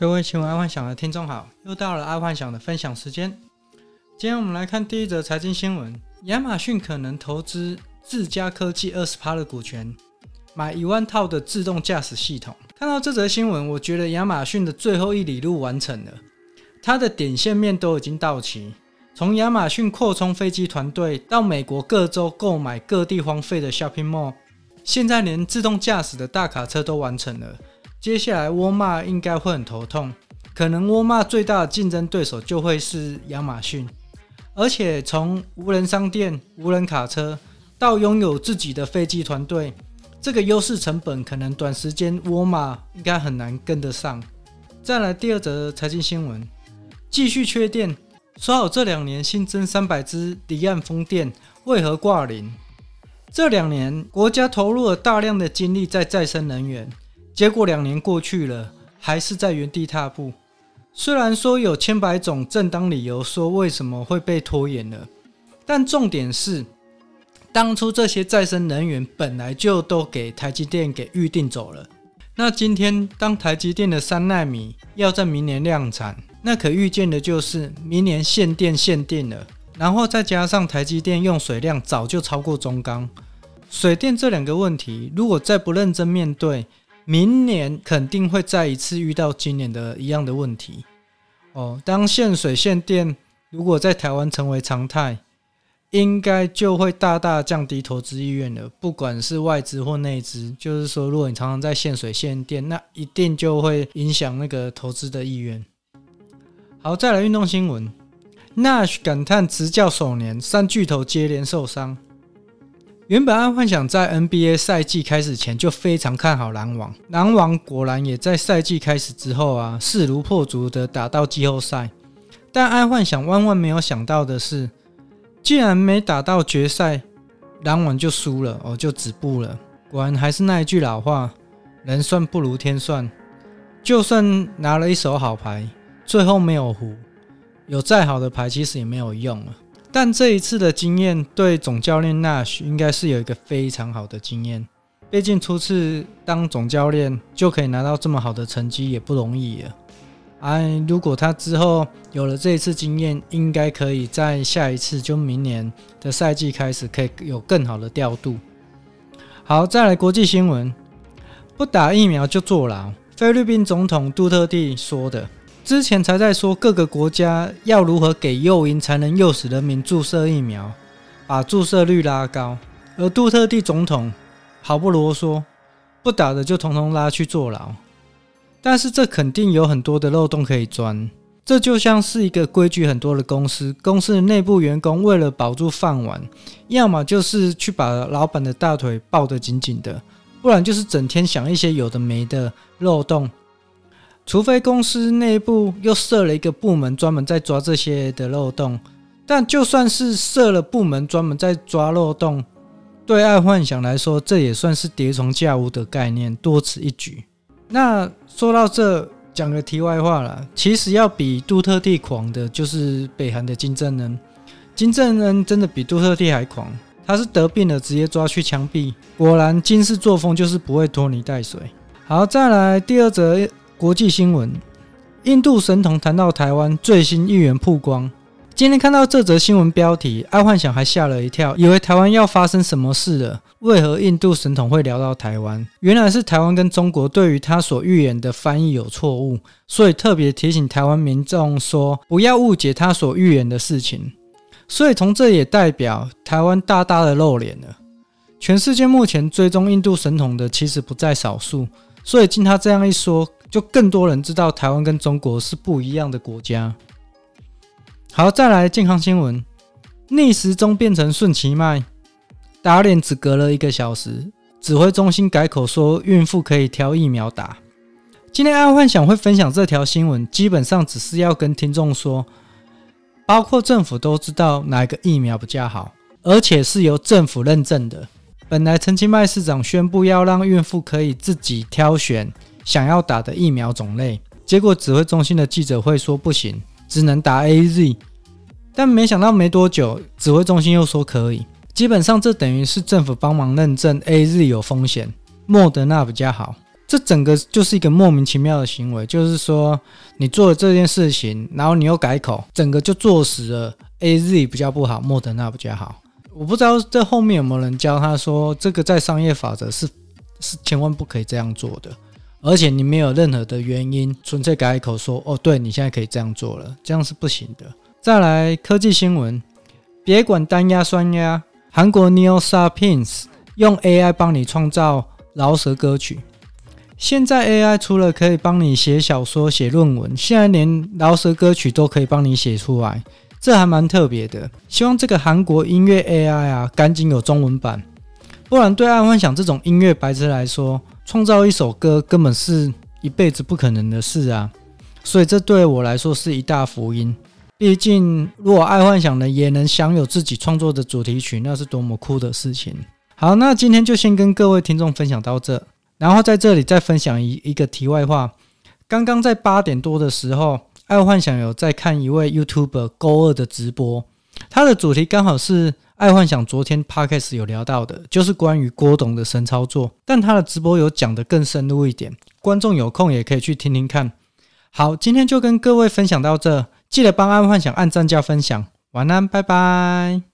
各位新闻爱幻想的听众好，又到了爱幻想的分享时间。今天我们来看第一则财经新闻：亚马逊可能投资自家科技二十趴的股权，买一万套的自动驾驶系统。看到这则新闻，我觉得亚马逊的最后一里路完成了，它的点线面都已经到齐。从亚马逊扩充飞机团队，到美国各州购买各地荒废的 shopping mall，现在连自动驾驶的大卡车都完成了。接下来沃尔玛应该会很头痛，可能沃尔玛最大的竞争对手就会是亚马逊。而且从无人商店、无人卡车到拥有自己的飞机团队，这个优势成本可能短时间沃尔玛应该很难跟得上。再来第二则财经新闻，继续缺电。说好这两年新增三百只离岸风电，为何挂零？这两年国家投入了大量的精力在再生能源，结果两年过去了，还是在原地踏步。虽然说有千百种正当理由说为什么会被拖延了，但重点是，当初这些再生能源本来就都给台积电给预定走了。那今天当台积电的三纳米要在明年量产。那可预见的就是明年限电限电了，然后再加上台积电用水量早就超过中钢，水电这两个问题，如果再不认真面对，明年肯定会再一次遇到今年的一样的问题。哦，当限水限电如果在台湾成为常态，应该就会大大降低投资意愿了，不管是外资或内资。就是说，如果你常常在限水限电，那一定就会影响那个投资的意愿。好，再来运动新闻。Nash 感叹执教首年，三巨头接连受伤。原本爱幻想在 NBA 赛季开始前就非常看好篮网，篮网果然也在赛季开始之后啊，势如破竹的打到季后赛。但爱幻想万万没有想到的是，既然没打到决赛，篮网就输了哦，就止步了。果然还是那一句老话，人算不如天算，就算拿了一手好牌。最后没有胡，有再好的牌其实也没有用了。但这一次的经验对总教练 Nash 应该是有一个非常好的经验。毕竟初次当总教练就可以拿到这么好的成绩也不容易了。哎，如果他之后有了这一次经验，应该可以在下一次就明年的赛季开始可以有更好的调度。好，再来国际新闻，不打疫苗就坐牢。菲律宾总统杜特蒂说的。之前才在说各个国家要如何给诱因才能诱使人民注射疫苗，把注射率拉高。而杜特蒂总统毫不啰嗦，不打的就统统拉去坐牢。但是这肯定有很多的漏洞可以钻。这就像是一个规矩很多的公司，公司的内部员工为了保住饭碗，要么就是去把老板的大腿抱得紧紧的，不然就是整天想一些有的没的漏洞。除非公司内部又设了一个部门专门在抓这些的漏洞，但就算是设了部门专门在抓漏洞，对爱幻想来说，这也算是叠床架屋的概念，多此一举。那说到这，讲个题外话了，其实要比杜特地狂的就是北韩的金正恩，金正恩真的比杜特地还狂，他是得病了直接抓去枪毙。果然金氏作风就是不会拖泥带水。好，再来第二则。国际新闻：印度神童谈到台湾最新议员曝光。今天看到这则新闻标题，爱幻想还吓了一跳，以为台湾要发生什么事了。为何印度神童会聊到台湾？原来是台湾跟中国对于他所预言的翻译有错误，所以特别提醒台湾民众说，不要误解他所预言的事情。所以从这也代表台湾大大的露脸了。全世界目前追踪印度神童的其实不在少数，所以经他这样一说。就更多人知道台湾跟中国是不一样的国家。好，再来健康新闻：逆时钟变成顺其脉，打脸只隔了一个小时。指挥中心改口说孕妇可以挑疫苗打。今天爱幻想会分享这条新闻，基本上只是要跟听众说，包括政府都知道哪个疫苗比较好，而且是由政府认证的。本来陈其迈市长宣布要让孕妇可以自己挑选。想要打的疫苗种类，结果指挥中心的记者会说不行，只能打 AZ。但没想到没多久，指挥中心又说可以。基本上这等于是政府帮忙认证 AZ 有风险，莫德纳比较好。这整个就是一个莫名其妙的行为，就是说你做了这件事情，然后你又改口，整个就坐实了 AZ 比较不好，莫德纳比较好。我不知道这后面有没有人教他说，这个在商业法则是是千万不可以这样做的，而且你没有任何的原因，纯粹改口说哦，对你现在可以这样做了，这样是不行的。再来科技新闻，别管单压双压，韩国 Neo Sapiens 用 AI 帮你创造饶舌歌曲。现在 AI 除了可以帮你写小说、写论文，现在连饶舌歌曲都可以帮你写出来，这还蛮特别的。希望这个韩国音乐 AI 啊，赶紧有中文版，不然对爱幻想这种音乐白痴来说，创造一首歌根本是一辈子不可能的事啊。所以这对我来说是一大福音。毕竟，如果爱幻想呢也能享有自己创作的主题曲，那是多么酷的事情。好，那今天就先跟各位听众分享到这。然后在这里再分享一一个题外话，刚刚在八点多的时候，爱幻想有在看一位 YouTuber 勾二的直播，他的主题刚好是爱幻想昨天 Podcast 有聊到的，就是关于郭董的神操作，但他的直播有讲得更深入一点，观众有空也可以去听听看。好，今天就跟各位分享到这，记得帮爱幻想按赞加分享，晚安，拜拜。